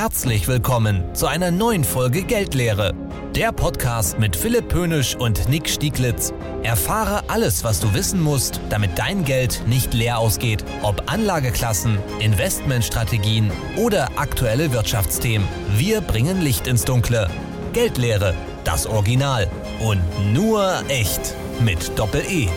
Herzlich willkommen zu einer neuen Folge Geldlehre. Der Podcast mit Philipp Pönisch und Nick Stieglitz. Erfahre alles, was du wissen musst, damit dein Geld nicht leer ausgeht. Ob Anlageklassen, Investmentstrategien oder aktuelle Wirtschaftsthemen. Wir bringen Licht ins Dunkle. Geldlehre, das Original. Und nur echt. Mit Doppel-E.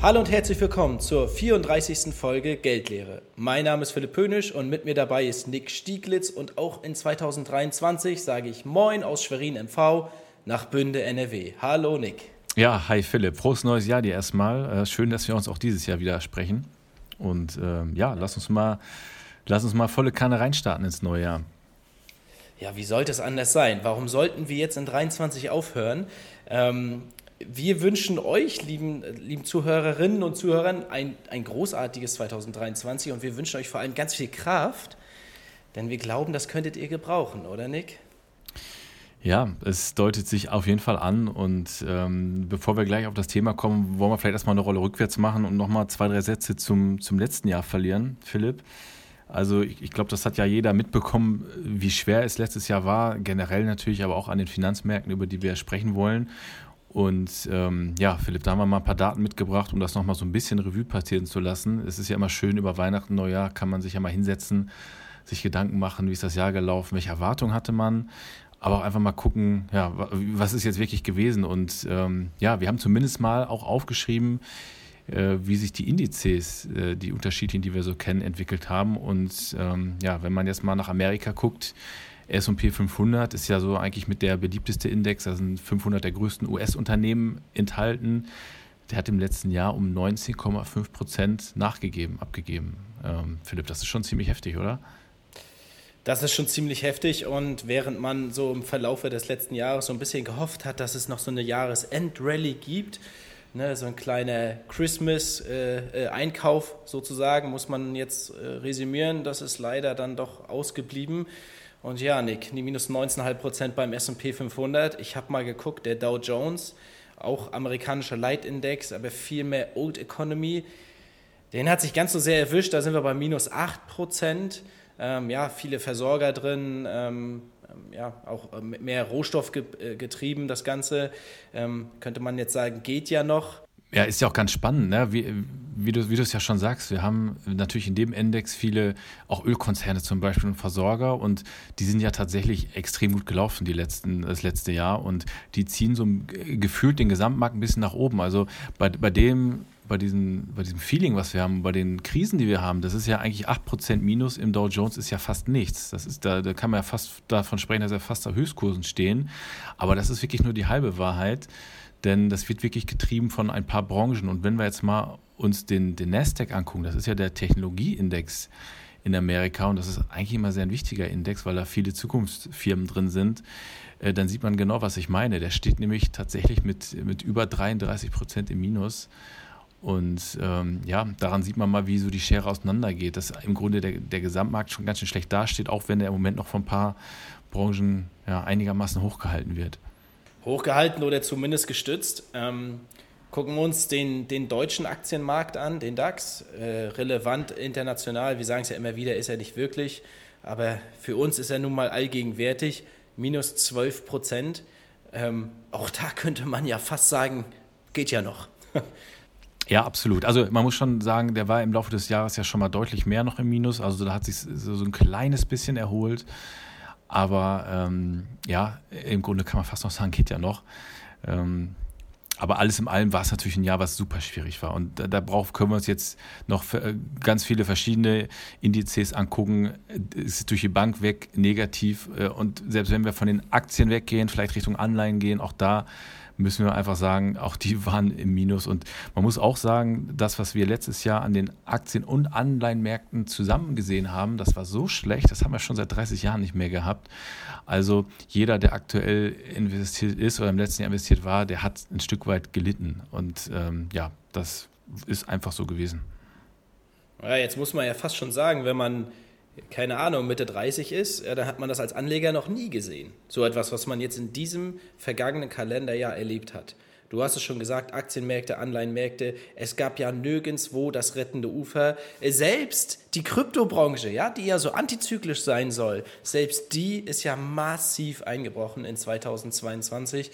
Hallo und herzlich willkommen zur 34. Folge Geldlehre. Mein Name ist Philipp Pönisch und mit mir dabei ist Nick Stieglitz und auch in 2023 sage ich Moin aus Schwerin MV nach Bünde NRW. Hallo Nick. Ja, hi Philipp. Frohes neues Jahr dir erstmal. Äh, schön, dass wir uns auch dieses Jahr wieder sprechen. Und ähm, ja, lass uns mal, lass uns mal volle Kanne reinstarten ins neue Jahr. Ja, wie sollte es anders sein? Warum sollten wir jetzt in 23 aufhören? Ähm, wir wünschen euch, lieben, lieben Zuhörerinnen und Zuhörern, ein, ein großartiges 2023 und wir wünschen euch vor allem ganz viel Kraft, denn wir glauben, das könntet ihr gebrauchen, oder Nick? Ja, es deutet sich auf jeden Fall an. Und ähm, bevor wir gleich auf das Thema kommen, wollen wir vielleicht erstmal eine Rolle rückwärts machen und nochmal zwei, drei Sätze zum, zum letzten Jahr verlieren, Philipp. Also ich, ich glaube, das hat ja jeder mitbekommen, wie schwer es letztes Jahr war, generell natürlich, aber auch an den Finanzmärkten, über die wir sprechen wollen. Und ähm, ja, Philipp, da haben wir mal ein paar Daten mitgebracht, um das nochmal so ein bisschen Revue passieren zu lassen. Es ist ja immer schön, über Weihnachten, Neujahr kann man sich ja mal hinsetzen, sich Gedanken machen, wie ist das Jahr gelaufen, welche Erwartungen hatte man, aber auch einfach mal gucken, ja, was ist jetzt wirklich gewesen. Und ähm, ja, wir haben zumindest mal auch aufgeschrieben, äh, wie sich die Indizes, äh, die unterschiedlichen, die wir so kennen, entwickelt haben. Und ähm, ja, wenn man jetzt mal nach Amerika guckt, S&P 500 ist ja so eigentlich mit der beliebteste Index, da sind 500 der größten US-Unternehmen enthalten. Der hat im letzten Jahr um 19,5 Prozent nachgegeben, abgegeben. Ähm, Philipp, das ist schon ziemlich heftig, oder? Das ist schon ziemlich heftig und während man so im Verlauf des letzten Jahres so ein bisschen gehofft hat, dass es noch so eine Jahresendrallye gibt, ne, so ein kleiner Christmas-Einkauf äh, äh sozusagen, muss man jetzt äh, resümieren, das ist leider dann doch ausgeblieben. Und ja, Nick, die minus 19,5 Prozent beim S&P 500. Ich habe mal geguckt, der Dow Jones, auch amerikanischer Leitindex, aber viel mehr Old Economy. Den hat sich ganz so sehr erwischt, da sind wir bei minus 8 Prozent. Ähm, ja, viele Versorger drin, ähm, ähm ja, auch äh, mehr Rohstoff äh, getrieben, das Ganze. Ähm, könnte man jetzt sagen, geht ja noch. Ja, ist ja auch ganz spannend, ne? wie, wie, du, es ja schon sagst. Wir haben natürlich in dem Index viele, auch Ölkonzerne zum Beispiel und Versorger und die sind ja tatsächlich extrem gut gelaufen die letzten, das letzte Jahr und die ziehen so gefühlt den Gesamtmarkt ein bisschen nach oben. Also bei, bei dem bei diesem, bei diesem Feeling, was wir haben, bei den Krisen, die wir haben, das ist ja eigentlich 8% Minus im Dow Jones ist ja fast nichts. Das ist, da, da kann man ja fast davon sprechen, dass wir fast auf Höchstkursen stehen. Aber das ist wirklich nur die halbe Wahrheit. Denn das wird wirklich getrieben von ein paar Branchen. Und wenn wir jetzt mal uns den, den Nasdaq angucken, das ist ja der Technologieindex in Amerika und das ist eigentlich immer sehr ein wichtiger Index, weil da viele Zukunftsfirmen drin sind, äh, dann sieht man genau, was ich meine. Der steht nämlich tatsächlich mit, mit über 33 Prozent im Minus. Und ähm, ja, daran sieht man mal, wie so die Schere auseinandergeht, dass im Grunde der, der Gesamtmarkt schon ganz schön schlecht dasteht, auch wenn er im Moment noch von ein paar Branchen ja, einigermaßen hochgehalten wird hochgehalten oder zumindest gestützt. Ähm, gucken wir uns den, den deutschen Aktienmarkt an, den DAX. Äh, relevant international, wir sagen es ja immer wieder, ist er nicht wirklich. Aber für uns ist er nun mal allgegenwärtig. Minus 12 Prozent. Ähm, auch da könnte man ja fast sagen, geht ja noch. Ja, absolut. Also man muss schon sagen, der war im Laufe des Jahres ja schon mal deutlich mehr noch im Minus. Also da hat sich so ein kleines bisschen erholt. Aber ähm, ja, im Grunde kann man fast noch sagen, geht ja noch. Ähm, aber alles in allem war es natürlich ein Jahr, was super schwierig war. Und da, da brauch, können wir uns jetzt noch äh, ganz viele verschiedene Indizes angucken. Es ist durch die Bank weg negativ. Äh, und selbst wenn wir von den Aktien weggehen, vielleicht Richtung Anleihen gehen, auch da müssen wir einfach sagen, auch die waren im Minus. Und man muss auch sagen, das, was wir letztes Jahr an den Aktien- und Anleihenmärkten zusammen gesehen haben, das war so schlecht, das haben wir schon seit 30 Jahren nicht mehr gehabt. Also jeder, der aktuell investiert ist oder im letzten Jahr investiert war, der hat ein Stück weit gelitten. Und ähm, ja, das ist einfach so gewesen. Ja, jetzt muss man ja fast schon sagen, wenn man keine Ahnung, Mitte 30 ist, ja, dann hat man das als Anleger noch nie gesehen. So etwas, was man jetzt in diesem vergangenen Kalenderjahr erlebt hat. Du hast es schon gesagt, Aktienmärkte, Anleihenmärkte. Es gab ja nirgendwo das rettende Ufer. Selbst die Kryptobranche, ja, die ja so antizyklisch sein soll, selbst die ist ja massiv eingebrochen in 2022.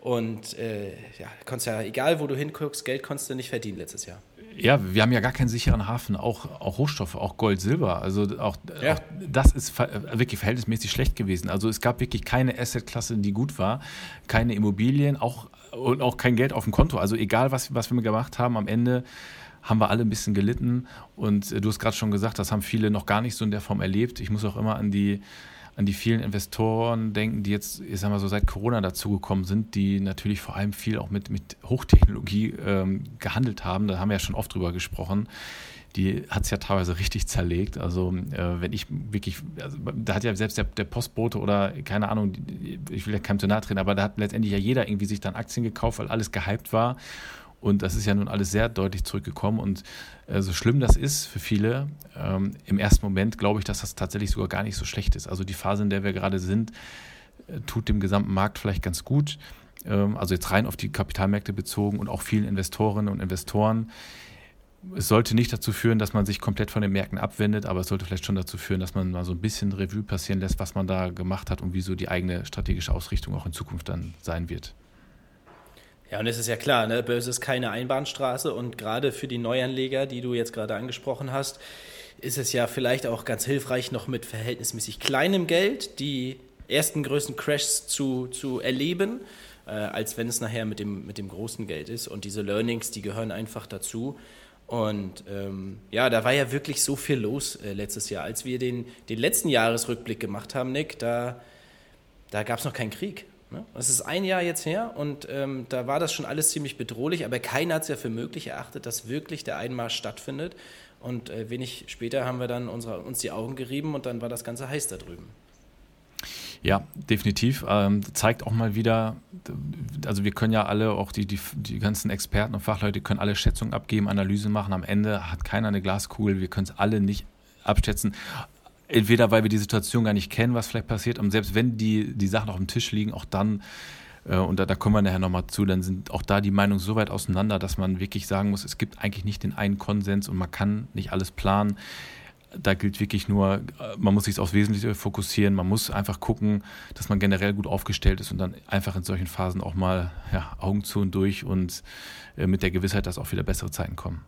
Und äh, ja, konntest ja, egal wo du hinguckst, Geld konntest du nicht verdienen letztes Jahr. Ja, wir haben ja gar keinen sicheren Hafen, auch, auch Rohstoffe, auch Gold, Silber. Also auch, ja. auch das ist wirklich verhältnismäßig schlecht gewesen. Also es gab wirklich keine Assetklasse, die gut war, keine Immobilien, auch und auch kein Geld auf dem Konto. Also egal, was, was wir gemacht haben, am Ende haben wir alle ein bisschen gelitten. Und äh, du hast gerade schon gesagt, das haben viele noch gar nicht so in der Form erlebt. Ich muss auch immer an die an die vielen Investoren denken, die jetzt, ich sag mal so, seit Corona dazugekommen sind, die natürlich vor allem viel auch mit, mit Hochtechnologie ähm, gehandelt haben. Da haben wir ja schon oft drüber gesprochen. Die hat es ja teilweise richtig zerlegt. Also, äh, wenn ich wirklich, also, da hat ja selbst der, der, Postbote oder keine Ahnung, ich will ja keinem zu nahe treten, aber da hat letztendlich ja jeder irgendwie sich dann Aktien gekauft, weil alles gehypt war. Und das ist ja nun alles sehr deutlich zurückgekommen. Und äh, so schlimm das ist für viele, ähm, im ersten Moment glaube ich, dass das tatsächlich sogar gar nicht so schlecht ist. Also die Phase, in der wir gerade sind, äh, tut dem gesamten Markt vielleicht ganz gut. Ähm, also jetzt rein auf die Kapitalmärkte bezogen und auch vielen Investorinnen und Investoren. Es sollte nicht dazu führen, dass man sich komplett von den Märkten abwendet, aber es sollte vielleicht schon dazu führen, dass man mal so ein bisschen Revue passieren lässt, was man da gemacht hat und wie so die eigene strategische Ausrichtung auch in Zukunft dann sein wird. Ja, und es ist ja klar, ne, Börse ist keine Einbahnstraße und gerade für die Neuanleger, die du jetzt gerade angesprochen hast, ist es ja vielleicht auch ganz hilfreich, noch mit verhältnismäßig kleinem Geld die ersten größten Crashs zu, zu erleben, äh, als wenn es nachher mit dem, mit dem großen Geld ist. Und diese Learnings, die gehören einfach dazu. Und ähm, ja, da war ja wirklich so viel los äh, letztes Jahr. Als wir den, den letzten Jahresrückblick gemacht haben, Nick, da, da gab es noch keinen Krieg. Ne? Das ist ein Jahr jetzt her und ähm, da war das schon alles ziemlich bedrohlich, aber keiner hat es ja für möglich erachtet, dass wirklich der Einmarsch stattfindet. Und äh, wenig später haben wir dann unsere, uns die Augen gerieben und dann war das Ganze heiß da drüben. Ja, definitiv. Ähm, zeigt auch mal wieder, also wir können ja alle, auch die, die, die ganzen Experten und Fachleute können alle Schätzungen abgeben, Analyse machen. Am Ende hat keiner eine Glaskugel. Wir können es alle nicht abschätzen entweder weil wir die Situation gar nicht kennen, was vielleicht passiert, und selbst wenn die, die Sachen auf dem Tisch liegen, auch dann, äh, und da, da kommen wir nachher nochmal zu, dann sind auch da die Meinungen so weit auseinander, dass man wirklich sagen muss, es gibt eigentlich nicht den einen Konsens und man kann nicht alles planen. Da gilt wirklich nur, äh, man muss sich aufs Wesentliche fokussieren, man muss einfach gucken, dass man generell gut aufgestellt ist und dann einfach in solchen Phasen auch mal ja, Augen zu und durch und äh, mit der Gewissheit, dass auch wieder bessere Zeiten kommen.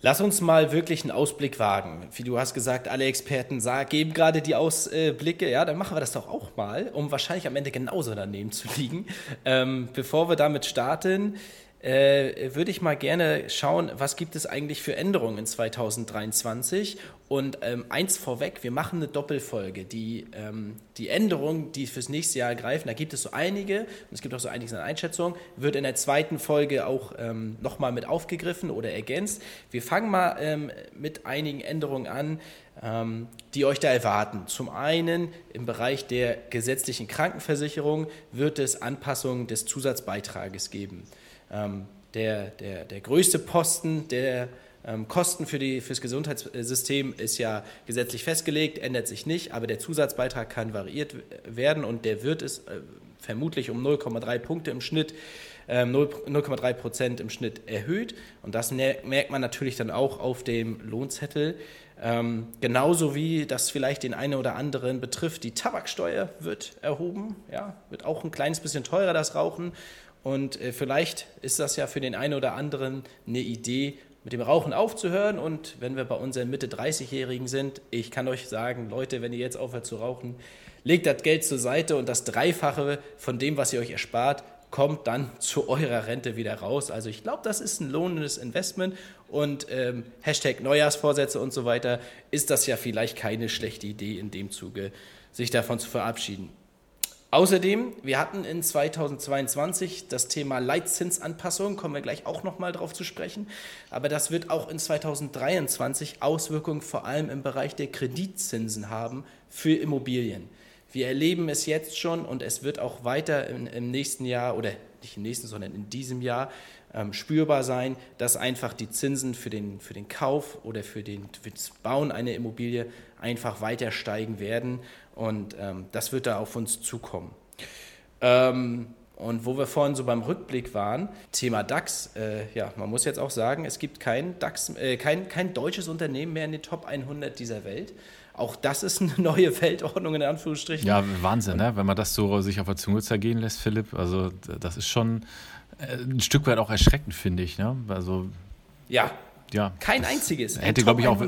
Lass uns mal wirklich einen Ausblick wagen. Wie du hast gesagt, alle Experten geben gerade die Ausblicke. Ja, dann machen wir das doch auch mal, um wahrscheinlich am Ende genauso daneben zu liegen. Ähm, bevor wir damit starten, äh, würde ich mal gerne schauen, was gibt es eigentlich für Änderungen in 2023. Und ähm, eins vorweg, wir machen eine Doppelfolge. Die, ähm, die Änderungen, die fürs nächste Jahr greifen, da gibt es so einige, und es gibt auch so einiges an Einschätzungen, wird in der zweiten Folge auch ähm, nochmal mit aufgegriffen oder ergänzt. Wir fangen mal ähm, mit einigen Änderungen an, ähm, die euch da erwarten. Zum einen im Bereich der gesetzlichen Krankenversicherung wird es Anpassungen des Zusatzbeitrages geben. Ähm, der, der, der größte Posten der ähm, Kosten für, das Gesundheitssystem ist ja gesetzlich festgelegt, ändert sich nicht, aber der Zusatzbeitrag kann variiert werden und der wird es äh, vermutlich um 0,3 Punkte im Schnitt, 0,3 ähm, Prozent im Schnitt erhöht. Und das merkt man natürlich dann auch auf dem Lohnzettel. Ähm, genauso wie das vielleicht den einen oder anderen betrifft, die Tabaksteuer wird erhoben, ja, wird auch ein kleines bisschen teurer das Rauchen und äh, vielleicht ist das ja für den einen oder anderen eine Idee, mit dem Rauchen aufzuhören. Und wenn wir bei unseren Mitte 30-Jährigen sind, ich kann euch sagen, Leute, wenn ihr jetzt aufhört zu rauchen, legt das Geld zur Seite und das Dreifache von dem, was ihr euch erspart, kommt dann zu eurer Rente wieder raus. Also ich glaube, das ist ein lohnendes Investment und ähm, Hashtag Neujahrsvorsätze und so weiter ist das ja vielleicht keine schlechte Idee in dem Zuge, sich davon zu verabschieden. Außerdem, wir hatten in 2022 das Thema Leitzinsanpassung, kommen wir gleich auch nochmal drauf zu sprechen, aber das wird auch in 2023 Auswirkungen vor allem im Bereich der Kreditzinsen haben für Immobilien. Wir erleben es jetzt schon und es wird auch weiter im, im nächsten Jahr oder nicht im nächsten, sondern in diesem Jahr ähm, spürbar sein, dass einfach die Zinsen für den, für den Kauf oder für, den, für das Bauen einer Immobilie einfach weiter steigen werden und ähm, das wird da auf uns zukommen. Ähm, Und wo wir vorhin so beim Rückblick waren, Thema DAX, äh, ja, man muss jetzt auch sagen, es gibt kein DAX, äh, kein, kein deutsches Unternehmen mehr in den Top 100 dieser Welt. Auch das ist eine neue Weltordnung in Anführungsstrichen. Ja, Wahnsinn, ne? wenn man das so sich auf der Zunge zergehen lässt, Philipp. Also das ist schon ein Stück weit auch erschreckend, finde ich. Ne? Also ja, ja, kein einziges. Hätte, glaube ich, auch.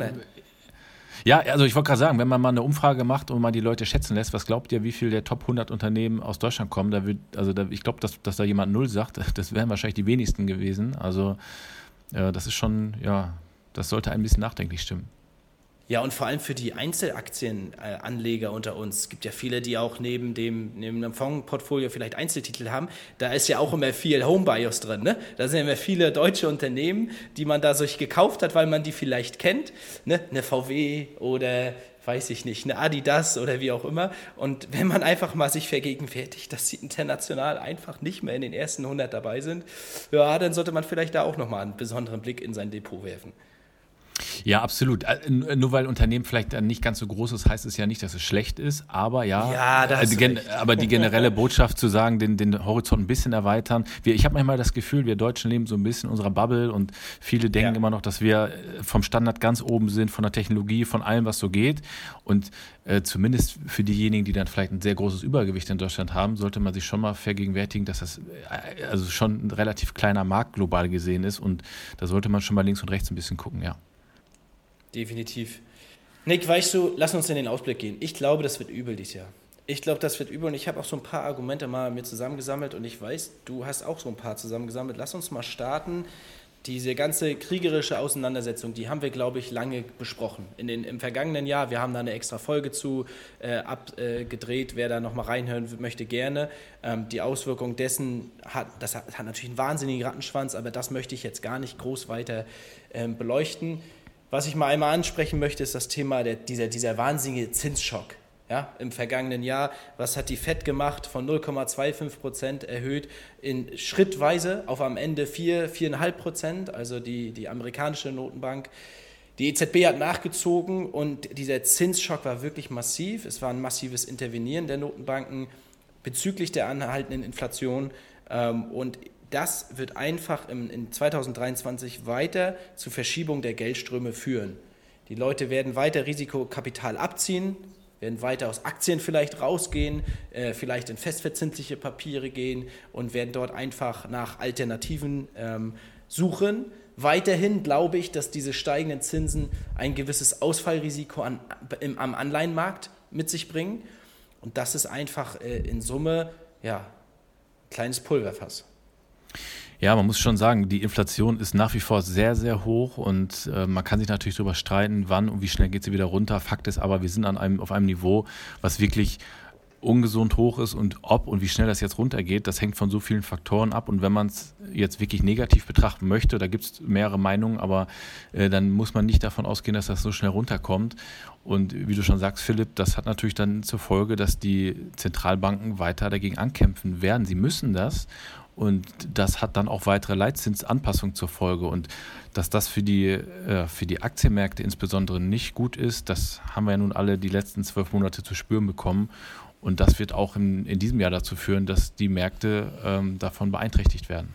Ja, also ich wollte gerade sagen, wenn man mal eine Umfrage macht und mal die Leute schätzen lässt, was glaubt ihr, wie viel der Top 100 Unternehmen aus Deutschland kommen? Da wird, also da, ich glaube, dass, dass da jemand Null sagt, das wären wahrscheinlich die wenigsten gewesen. Also äh, das ist schon, ja, das sollte ein bisschen nachdenklich stimmen. Ja, und vor allem für die Einzelaktienanleger unter uns. Es gibt ja viele, die auch neben dem, neben dem Fondsportfolio vielleicht Einzeltitel haben. Da ist ja auch immer viel Homebios drin. Ne? Da sind immer viele deutsche Unternehmen, die man da sich gekauft hat, weil man die vielleicht kennt. Ne? Eine VW oder weiß ich nicht, eine Adidas oder wie auch immer. Und wenn man einfach mal sich vergegenwärtigt, dass sie international einfach nicht mehr in den ersten 100 dabei sind, ja, dann sollte man vielleicht da auch nochmal einen besonderen Blick in sein Depot werfen. Ja, absolut. Äh, nur weil Unternehmen vielleicht nicht ganz so groß ist, heißt es ja nicht, dass es schlecht ist. Aber ja, ja also, aber die generelle Botschaft zu sagen, den, den Horizont ein bisschen erweitern. Wir, ich habe manchmal das Gefühl, wir Deutschen leben so ein bisschen in unserer Bubble und viele denken ja. immer noch, dass wir äh, vom Standard ganz oben sind, von der Technologie, von allem, was so geht. Und äh, zumindest für diejenigen, die dann vielleicht ein sehr großes Übergewicht in Deutschland haben, sollte man sich schon mal vergegenwärtigen, dass das äh, also schon ein relativ kleiner Markt global gesehen ist. Und da sollte man schon mal links und rechts ein bisschen gucken, ja. Definitiv. Nick, weißt du, lass uns in den Ausblick gehen. Ich glaube, das wird übel dieses Jahr. Ich glaube, das wird übel und ich habe auch so ein paar Argumente mal mir zusammengesammelt und ich weiß, du hast auch so ein paar zusammengesammelt. Lass uns mal starten. Diese ganze kriegerische Auseinandersetzung, die haben wir, glaube ich, lange besprochen. In den, Im vergangenen Jahr, wir haben da eine extra Folge zu äh, abgedreht. Wer da nochmal reinhören möchte, gerne. Ähm, die Auswirkung dessen hat, das hat, hat, natürlich einen wahnsinnigen Rattenschwanz, aber das möchte ich jetzt gar nicht groß weiter ähm, beleuchten. Was ich mal einmal ansprechen möchte, ist das Thema der, dieser, dieser wahnsinnige Zinsschock. Ja, Im vergangenen Jahr, was hat die FED gemacht? Von 0,25 Prozent erhöht in schrittweise auf am Ende 4, 4,5 Prozent, also die, die amerikanische Notenbank. Die EZB hat nachgezogen und dieser Zinsschock war wirklich massiv. Es war ein massives Intervenieren der Notenbanken bezüglich der anhaltenden Inflation. Ähm, und das wird einfach in 2023 weiter zu Verschiebung der Geldströme führen. Die Leute werden weiter Risikokapital abziehen, werden weiter aus Aktien vielleicht rausgehen, äh, vielleicht in festverzinsliche Papiere gehen und werden dort einfach nach Alternativen ähm, suchen. Weiterhin glaube ich, dass diese steigenden Zinsen ein gewisses Ausfallrisiko an, im, am Anleihenmarkt mit sich bringen. Und das ist einfach äh, in Summe ja, kleines Pulverfass. Ja, man muss schon sagen, die Inflation ist nach wie vor sehr, sehr hoch und äh, man kann sich natürlich darüber streiten, wann und wie schnell geht sie wieder runter. Fakt ist aber, wir sind an einem, auf einem Niveau, was wirklich ungesund hoch ist und ob und wie schnell das jetzt runtergeht, das hängt von so vielen Faktoren ab. Und wenn man es jetzt wirklich negativ betrachten möchte, da gibt es mehrere Meinungen, aber äh, dann muss man nicht davon ausgehen, dass das so schnell runterkommt. Und wie du schon sagst, Philipp, das hat natürlich dann zur Folge, dass die Zentralbanken weiter dagegen ankämpfen werden. Sie müssen das. Und das hat dann auch weitere Leitzinsanpassungen zur Folge. Und dass das für die, äh, für die Aktienmärkte insbesondere nicht gut ist, das haben wir ja nun alle die letzten zwölf Monate zu spüren bekommen. Und das wird auch in, in diesem Jahr dazu führen, dass die Märkte ähm, davon beeinträchtigt werden.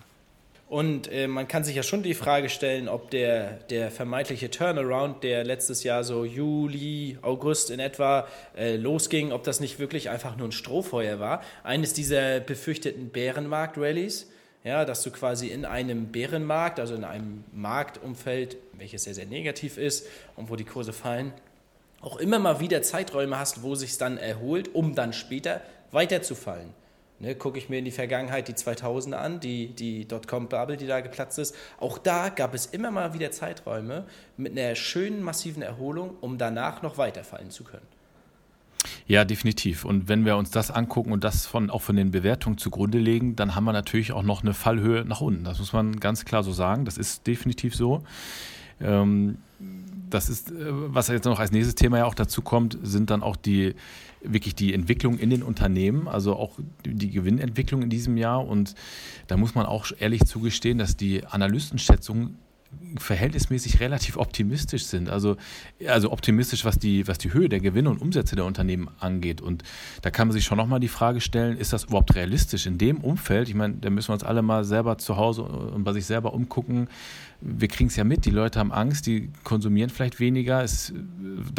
Und äh, man kann sich ja schon die Frage stellen, ob der, der vermeintliche Turnaround, der letztes Jahr so Juli, August in etwa äh, losging, ob das nicht wirklich einfach nur ein Strohfeuer war. Eines dieser befürchteten Bärenmarkt-Rallies, ja, dass du quasi in einem Bärenmarkt, also in einem Marktumfeld, welches sehr, sehr negativ ist und wo die Kurse fallen, auch immer mal wieder Zeiträume hast, wo sich dann erholt, um dann später weiterzufallen. Ne, Gucke ich mir in die Vergangenheit die 2000er an, die, die Dotcom-Bubble, die da geplatzt ist. Auch da gab es immer mal wieder Zeiträume mit einer schönen, massiven Erholung, um danach noch weiterfallen zu können. Ja, definitiv. Und wenn wir uns das angucken und das von, auch von den Bewertungen zugrunde legen, dann haben wir natürlich auch noch eine Fallhöhe nach unten. Das muss man ganz klar so sagen. Das ist definitiv so. Ähm, das ist, äh, was jetzt noch als nächstes Thema ja auch dazu kommt, sind dann auch die wirklich die Entwicklung in den Unternehmen, also auch die Gewinnentwicklung in diesem Jahr. Und da muss man auch ehrlich zugestehen, dass die Analystenschätzungen verhältnismäßig relativ optimistisch sind. Also, also optimistisch, was die, was die Höhe der Gewinne und Umsätze der Unternehmen angeht. Und da kann man sich schon nochmal die Frage stellen, ist das überhaupt realistisch in dem Umfeld? Ich meine, da müssen wir uns alle mal selber zu Hause und bei sich selber umgucken. Wir kriegen es ja mit, die Leute haben Angst, die konsumieren vielleicht weniger. Es,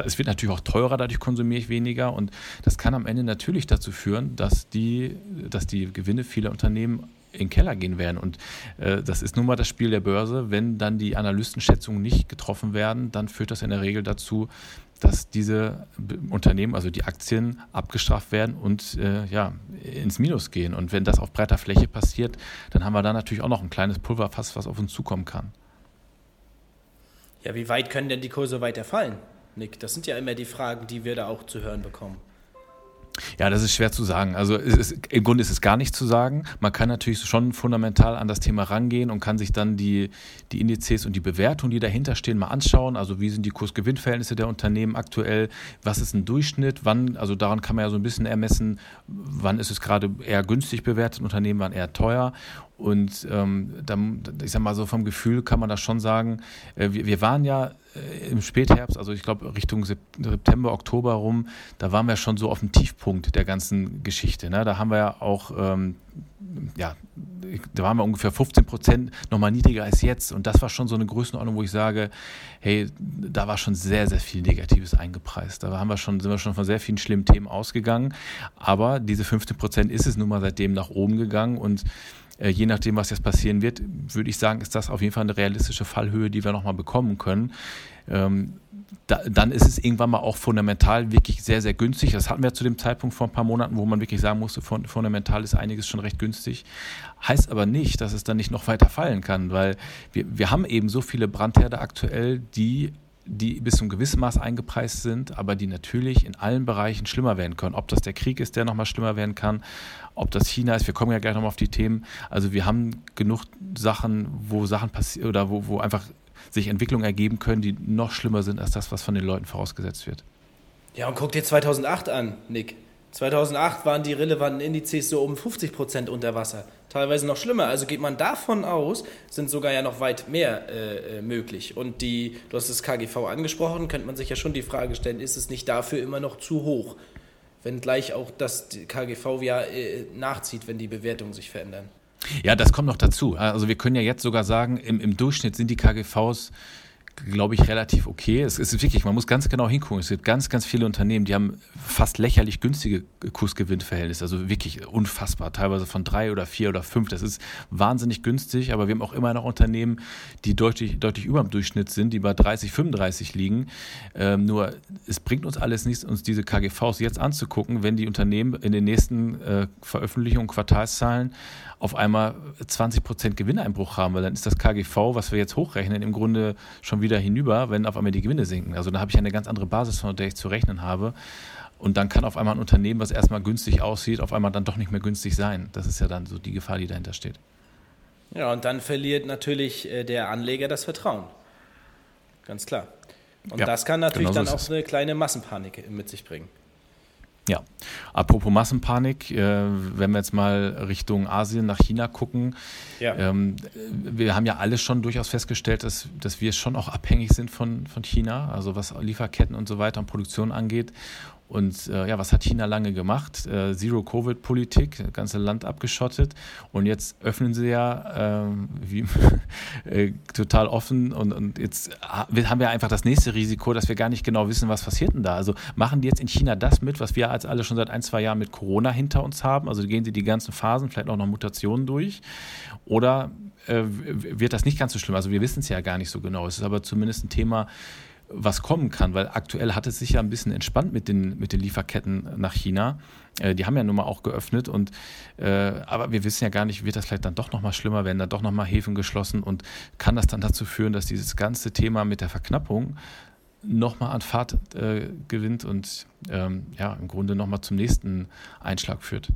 es wird natürlich auch teurer, dadurch konsumiere ich weniger. Und das kann am Ende natürlich dazu führen, dass die, dass die Gewinne vieler Unternehmen in den Keller gehen werden. Und äh, das ist nun mal das Spiel der Börse. Wenn dann die Analystenschätzungen nicht getroffen werden, dann führt das in der Regel dazu, dass diese Unternehmen, also die Aktien, abgestraft werden und äh, ja, ins Minus gehen. Und wenn das auf breiter Fläche passiert, dann haben wir da natürlich auch noch ein kleines Pulverfass, was auf uns zukommen kann. Ja, wie weit können denn die Kurse weiter fallen, Nick? Das sind ja immer die Fragen, die wir da auch zu hören bekommen. Ja, das ist schwer zu sagen. Also ist, im Grunde ist es gar nicht zu sagen. Man kann natürlich schon fundamental an das Thema rangehen und kann sich dann die, die Indizes und die Bewertungen, die dahinter stehen, mal anschauen. Also wie sind die Kurs-Gewinn-Verhältnisse der Unternehmen aktuell? Was ist ein Durchschnitt? Wann, also daran kann man ja so ein bisschen ermessen, wann ist es gerade eher günstig bewertet, Unternehmen waren eher teuer. Und ähm, dann, ich sag mal so vom Gefühl kann man das schon sagen, äh, wir, wir waren ja äh, im Spätherbst, also ich glaube Richtung September, Oktober rum, da waren wir schon so auf dem Tiefpunkt der ganzen Geschichte. Ne? Da haben wir ja auch, ähm, ja, da waren wir ungefähr 15 Prozent nochmal niedriger als jetzt. Und das war schon so eine Größenordnung, wo ich sage, hey, da war schon sehr, sehr viel Negatives eingepreist. Da haben wir schon, sind wir schon von sehr vielen schlimmen Themen ausgegangen. Aber diese 15 Prozent ist es nun mal seitdem nach oben gegangen und je nachdem, was jetzt passieren wird, würde ich sagen, ist das auf jeden Fall eine realistische Fallhöhe, die wir nochmal bekommen können. Ähm, da, dann ist es irgendwann mal auch fundamental wirklich sehr, sehr günstig. Das hatten wir zu dem Zeitpunkt vor ein paar Monaten, wo man wirklich sagen musste, fundamental ist einiges schon recht günstig. Heißt aber nicht, dass es dann nicht noch weiter fallen kann, weil wir, wir haben eben so viele Brandherde aktuell, die die bis zu einem gewissen Maß eingepreist sind, aber die natürlich in allen Bereichen schlimmer werden können. Ob das der Krieg ist, der nochmal schlimmer werden kann, ob das China ist, wir kommen ja gleich nochmal auf die Themen. Also wir haben genug Sachen, wo Sachen passieren oder wo, wo einfach sich Entwicklungen ergeben können, die noch schlimmer sind als das, was von den Leuten vorausgesetzt wird. Ja, und guck dir 2008 an, Nick. 2008 waren die relevanten Indizes so um 50 Prozent unter Wasser, teilweise noch schlimmer. Also geht man davon aus, sind sogar ja noch weit mehr äh, äh möglich. Und die, du hast das KGV angesprochen, könnte man sich ja schon die Frage stellen, ist es nicht dafür immer noch zu hoch? Wenn gleich auch das KGV ja äh, nachzieht, wenn die Bewertungen sich verändern. Ja, das kommt noch dazu. Also wir können ja jetzt sogar sagen, im, im Durchschnitt sind die KGVs glaube ich, relativ okay. Es ist wirklich, man muss ganz genau hingucken. Es gibt ganz, ganz viele Unternehmen, die haben fast lächerlich günstige Kursgewinnverhältnisse, also wirklich unfassbar, teilweise von drei oder vier oder fünf. Das ist wahnsinnig günstig, aber wir haben auch immer noch Unternehmen, die deutlich, deutlich über dem Durchschnitt sind, die bei 30, 35 liegen. Ähm, nur es bringt uns alles nichts, uns diese KGVs jetzt anzugucken, wenn die Unternehmen in den nächsten äh, Veröffentlichungen, Quartalszahlen auf einmal 20 Prozent Gewinneinbruch haben, weil dann ist das KGV, was wir jetzt hochrechnen, im Grunde schon wieder hinüber, wenn auf einmal die Gewinne sinken. Also da habe ich eine ganz andere Basis, von der ich zu rechnen habe. Und dann kann auf einmal ein Unternehmen, was erstmal günstig aussieht, auf einmal dann doch nicht mehr günstig sein. Das ist ja dann so die Gefahr, die dahinter steht. Ja, und dann verliert natürlich äh, der Anleger das Vertrauen. Ganz klar. Und ja, das kann natürlich genau so dann auch eine kleine Massenpanik mit sich bringen. Ja, apropos Massenpanik, äh, wenn wir jetzt mal Richtung Asien nach China gucken, ja. ähm, wir haben ja alle schon durchaus festgestellt, dass, dass wir schon auch abhängig sind von, von China, also was Lieferketten und so weiter und Produktion angeht. Und äh, ja, was hat China lange gemacht? Äh, Zero-Covid-Politik, das ganze Land abgeschottet. Und jetzt öffnen sie ja ähm, wie, äh, total offen. Und, und jetzt haben wir einfach das nächste Risiko, dass wir gar nicht genau wissen, was passiert denn da. Also machen die jetzt in China das mit, was wir als alle schon seit ein, zwei Jahren mit Corona hinter uns haben? Also gehen sie die ganzen Phasen, vielleicht auch noch Mutationen durch? Oder äh, wird das nicht ganz so schlimm? Also wir wissen es ja gar nicht so genau. Es ist aber zumindest ein Thema, was kommen kann, weil aktuell hat es sich ja ein bisschen entspannt mit den, mit den Lieferketten nach China. Äh, die haben ja nun mal auch geöffnet und äh, aber wir wissen ja gar nicht, wird das vielleicht dann doch nochmal schlimmer, werden dann doch nochmal Häfen geschlossen und kann das dann dazu führen, dass dieses ganze Thema mit der Verknappung nochmal an Fahrt äh, gewinnt und ähm, ja, im Grunde nochmal zum nächsten Einschlag führt.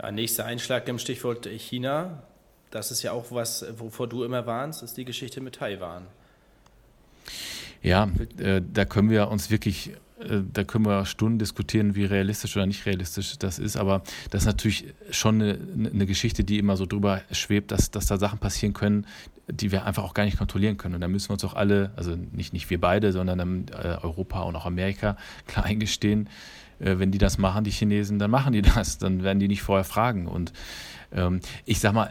Ja, nächster Einschlag im Stichwort China. Das ist ja auch was, wovor du immer warnst, ist die Geschichte mit Taiwan. Ja, äh, da können wir uns wirklich äh, da können wir Stunden diskutieren, wie realistisch oder nicht realistisch das ist, aber das ist natürlich schon eine, eine Geschichte, die immer so drüber schwebt, dass, dass da Sachen passieren können, die wir einfach auch gar nicht kontrollieren können. Und da müssen wir uns auch alle, also nicht, nicht wir beide, sondern dann, äh, Europa und auch Amerika klar eingestehen, äh, wenn die das machen, die Chinesen, dann machen die das, dann werden die nicht vorher fragen. Und ähm, ich sag mal,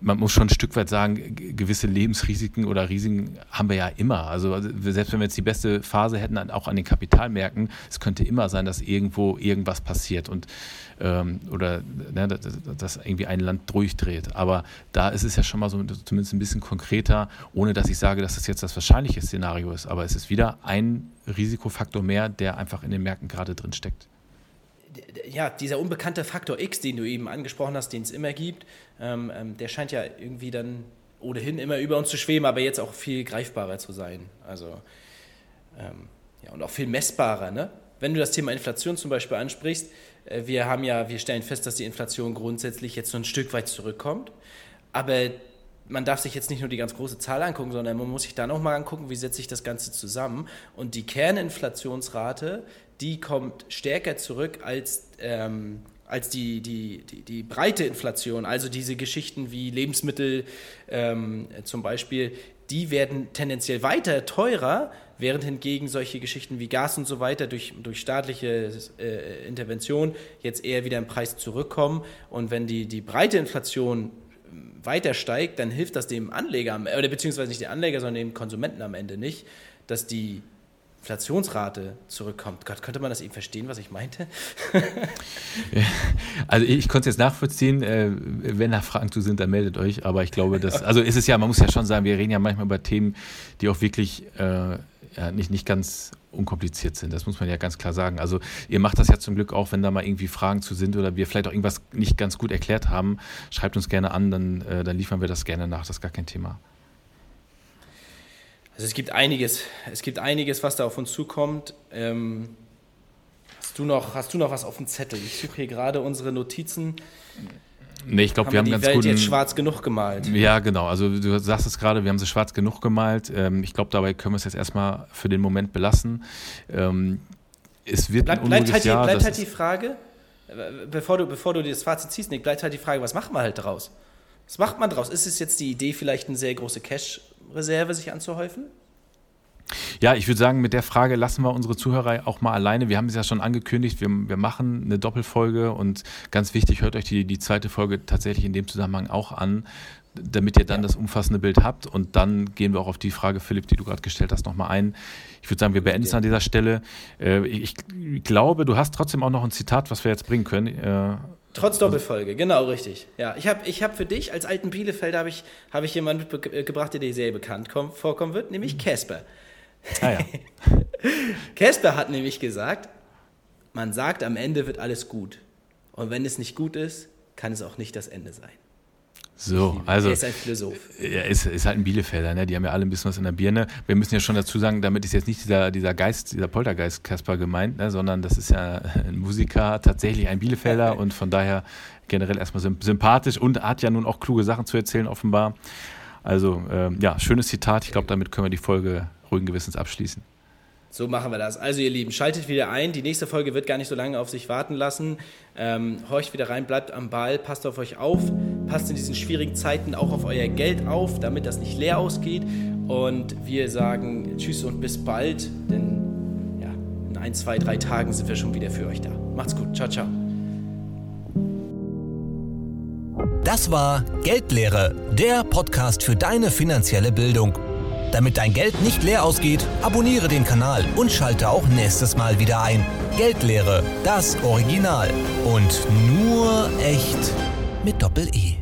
man muss schon ein Stück weit sagen, gewisse Lebensrisiken oder Risiken haben wir ja immer. Also selbst wenn wir jetzt die beste Phase hätten, auch an den Kapitalmärkten, es könnte immer sein, dass irgendwo irgendwas passiert und ähm, oder ne, dass irgendwie ein Land durchdreht. Aber da ist es ja schon mal so zumindest ein bisschen konkreter, ohne dass ich sage, dass das jetzt das wahrscheinliche Szenario ist. Aber es ist wieder ein Risikofaktor mehr, der einfach in den Märkten gerade drin steckt ja, dieser unbekannte Faktor X, den du eben angesprochen hast, den es immer gibt, ähm, ähm, der scheint ja irgendwie dann ohnehin immer über uns zu schweben, aber jetzt auch viel greifbarer zu sein. Also, ähm, ja, und auch viel messbarer. Ne? Wenn du das Thema Inflation zum Beispiel ansprichst, äh, wir haben ja, wir stellen fest, dass die Inflation grundsätzlich jetzt so ein Stück weit zurückkommt, aber man darf sich jetzt nicht nur die ganz große Zahl angucken, sondern man muss sich dann auch mal angucken, wie setzt sich das Ganze zusammen. Und die Kerninflationsrate, die kommt stärker zurück als, ähm, als die, die, die, die, breite Inflation. Also diese Geschichten wie Lebensmittel ähm, zum Beispiel, die werden tendenziell weiter teurer, während hingegen solche Geschichten wie Gas und so weiter durch, durch staatliche äh, Intervention jetzt eher wieder im Preis zurückkommen. Und wenn die, die breite Inflation weiter steigt, dann hilft das dem Anleger, oder beziehungsweise nicht dem Anleger, sondern dem Konsumenten am Ende nicht, dass die Inflationsrate zurückkommt. Gott, könnte man das eben verstehen, was ich meinte? also ich konnte es jetzt nachvollziehen. Äh, wenn da Fragen zu sind, dann meldet euch. Aber ich glaube, dass, also ist es ja, man muss ja schon sagen, wir reden ja manchmal über Themen, die auch wirklich äh, ja, nicht, nicht ganz unkompliziert sind. Das muss man ja ganz klar sagen. Also ihr macht das ja zum Glück auch, wenn da mal irgendwie Fragen zu sind oder wir vielleicht auch irgendwas nicht ganz gut erklärt haben. Schreibt uns gerne an, dann, äh, dann liefern wir das gerne nach. Das ist gar kein Thema. Also es gibt einiges, es gibt einiges, was da auf uns zukommt. Ähm, hast, du noch, hast du noch was auf dem Zettel? Ich suche hier gerade unsere Notizen. Nee, ich glaube, wir haben die ganz Welt guten, jetzt schwarz genug gemalt. Ja, genau. Also du sagst es gerade, wir haben sie schwarz genug gemalt. Ähm, ich glaube, dabei können wir es jetzt erstmal für den Moment belassen. Ähm, es wird Bleib, bleibt halt, die, bleibt halt die Frage, äh, bevor du, bevor du das Fazit ziehst, Nick, bleibt halt die Frage, was macht man halt daraus? Was macht man daraus? Ist es jetzt die Idee, vielleicht eine sehr große Cash-Reserve sich anzuhäufen? Ja, ich würde sagen, mit der Frage lassen wir unsere Zuhörer auch mal alleine. Wir haben es ja schon angekündigt, wir, wir machen eine Doppelfolge und ganz wichtig, hört euch die, die zweite Folge tatsächlich in dem Zusammenhang auch an, damit ihr dann ja. das umfassende Bild habt. Und dann gehen wir auch auf die Frage, Philipp, die du gerade gestellt hast, nochmal ein. Ich würde sagen, wir beenden es an dieser Stelle. Äh, ich glaube, du hast trotzdem auch noch ein Zitat, was wir jetzt bringen können. Äh, Trotz Doppelfolge, genau richtig. Ja, ich habe ich hab für dich als alten Bielefelder habe ich, hab ich jemanden mitgebracht, der dir sehr bekannt vorkommen wird, nämlich Casper. Ah, ja. Casper hat nämlich gesagt, man sagt, am Ende wird alles gut. Und wenn es nicht gut ist, kann es auch nicht das Ende sein. So, also. Er ist ein Philosoph. Er ist, ist halt ein Bielefelder, ne? Die haben ja alle ein bisschen was in der Birne. Wir müssen ja schon dazu sagen, damit ist jetzt nicht dieser, dieser Geist, dieser Poltergeist Kasper gemeint, ne? sondern das ist ja ein Musiker, tatsächlich ein Bielefelder und von daher generell erstmal sympathisch und hat ja nun auch kluge Sachen zu erzählen, offenbar. Also, ähm, ja, schönes Zitat. Ich glaube, damit können wir die Folge ruhigen Gewissens abschließen. So machen wir das. Also ihr Lieben, schaltet wieder ein. Die nächste Folge wird gar nicht so lange auf sich warten lassen. Ähm, horcht wieder rein, bleibt am Ball, passt auf euch auf, passt in diesen schwierigen Zeiten auch auf euer Geld auf, damit das nicht leer ausgeht. Und wir sagen Tschüss und bis bald, denn ja, in ein, zwei, drei Tagen sind wir schon wieder für euch da. Macht's gut. Ciao, ciao. Das war Geldlehre, der Podcast für deine finanzielle Bildung. Damit dein Geld nicht leer ausgeht, abonniere den Kanal und schalte auch nächstes Mal wieder ein. Geldlehre, das Original. Und nur echt mit Doppel-E.